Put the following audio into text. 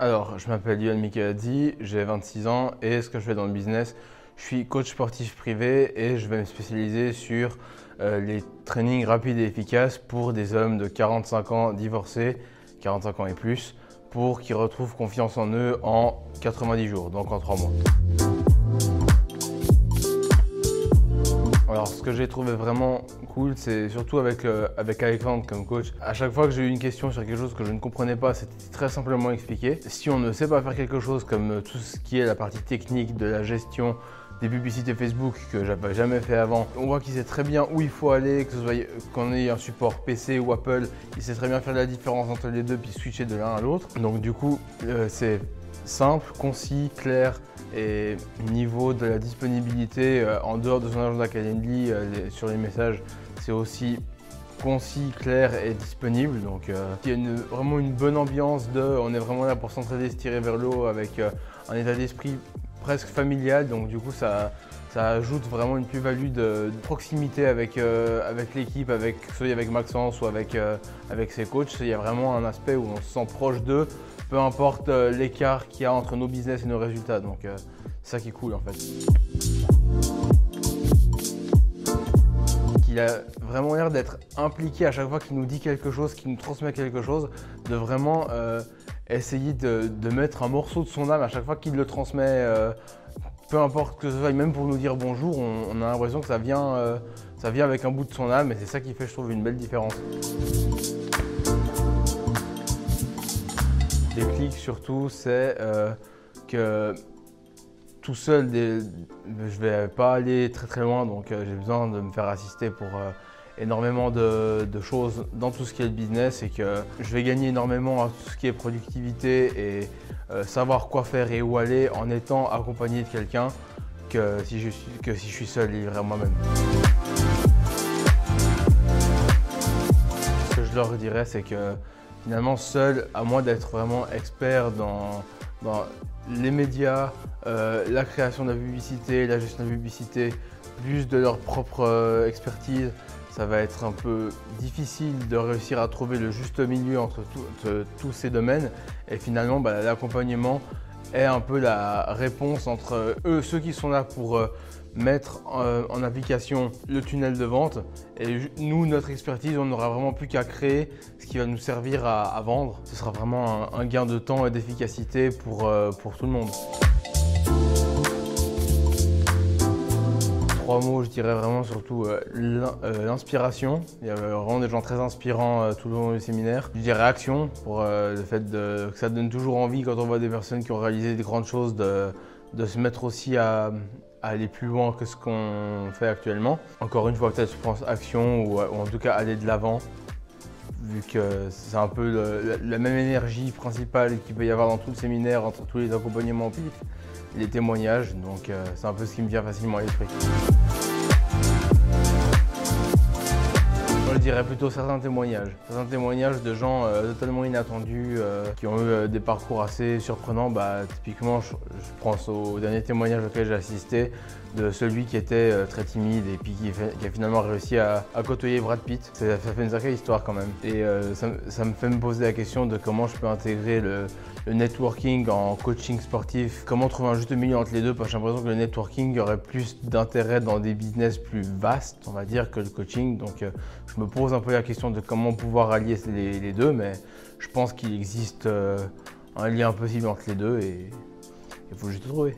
Alors, je m'appelle Yohan Mikadzi, j'ai 26 ans et ce que je fais dans le business, je suis coach sportif privé et je vais me spécialiser sur euh, les trainings rapides et efficaces pour des hommes de 45 ans divorcés, 45 ans et plus, pour qu'ils retrouvent confiance en eux en 90 jours, donc en 3 mois. Alors, ce que j'ai trouvé vraiment cool, c'est surtout avec, euh, avec Alexandre comme coach. À chaque fois que j'ai eu une question sur quelque chose que je ne comprenais pas, c'était très simplement expliqué. Si on ne sait pas faire quelque chose comme euh, tout ce qui est la partie technique de la gestion des publicités Facebook que j'avais jamais fait avant, on voit qu'il sait très bien où il faut aller, que ce soit qu'on ait un support PC ou Apple, il sait très bien faire la différence entre les deux puis switcher de l'un à l'autre. Donc du coup, euh, c'est simple, concis, clair et niveau de la disponibilité euh, en dehors de son agenda Calendly euh, sur les messages, c'est aussi concis, clair et disponible. Donc euh, il y a vraiment une bonne ambiance de on est vraiment là pour s'entraider, se tirer vers le haut avec un état d'esprit presque familial. Donc du coup ça, ça ajoute vraiment une plus-value de, proximité avec, avec l'équipe, avec, soit avec Maxence ou avec, avec ses coachs. Il y a vraiment un aspect où on se sent proche d'eux peu importe euh, l'écart qu'il y a entre nos business et nos résultats. Donc euh, c'est ça qui est cool en fait. Il a vraiment l'air d'être impliqué à chaque fois qu'il nous dit quelque chose, qu'il nous transmet quelque chose, de vraiment euh, essayer de, mettre un morceau de son âme à chaque fois qu'il le transmet, peu importe que ce soit, même pour nous dire bonjour, on, a l'impression que ça vient, ça vient avec un bout de son âme et c'est ça qui fait, je trouve, une belle différence. clics surtout, c'est euh, que tout seul, je vais pas aller très très loin, donc euh, j'ai besoin de me faire assister pour euh, énormément de, choses dans tout ce qui est le business et que je vais gagner énormément à tout ce qui est productivité et savoir quoi faire et où aller en étant accompagné de quelqu'un que si je suis, que si je suis seul livré à moi-même. Ce que je leur dirais, c'est que finalement seul, à moins d'être vraiment expert dans, les médias, euh, la création de la publicité, la gestion de la publicité, plus de leur propre euh, expertise, ça va être un peu difficile de réussir à trouver le juste milieu entre tous ces domaines. Et finalement, bah, l'accompagnement est un peu la réponse entre eux, ceux qui sont là pour euh, mettre euh, en application le tunnel de vente. Et nous, notre expertise, on n'aura vraiment plus qu'à créer ce qui va nous servir à, vendre. Ce sera vraiment un, gain de temps et d'efficacité pour, euh, pour tout le monde. Trois mots, je dirais vraiment surtout euh, l'inspiration. Il y a vraiment des gens très inspirants tout le long du séminaire. Je dirais action, pour le fait que ça donne toujours envie quand on voit des personnes qui ont réalisé des grandes choses de, de se mettre aussi à, aller plus loin que ce qu'on fait actuellement. Encore une fois, peut-être je pense action ou, en tout cas aller de l'avant, vu que c'est un peu la même énergie principale qu'il peut y avoir dans tout le séminaire, entre tous les accompagnements PIF, les témoignages, donc euh, c'est un peu ce qui me vient facilement à l'esprit. je dirais plutôt certains témoignages. Certains témoignages de gens euh, totalement inattendus, euh, qui ont eu des parcours assez surprenants. Bah, typiquement, je, pense au dernier témoignage auquel j'ai assisté de celui qui était très timide et puis qui, a finalement réussi à, côtoyer Brad Pitt. Ça, fait une sacrée histoire quand même. Et ça, me fait me poser la question de comment je peux intégrer le, networking en coaching sportif. Comment trouver un juste milieu entre les deux? J'ai l'impression que le networking aurait plus d'intérêt dans des business plus vastes, on va dire, que le coaching. Donc je me pose un peu la question de comment pouvoir allier les, deux, mais je pense qu'il existe euh, un lien possible entre les deux et il faut juste le trouver.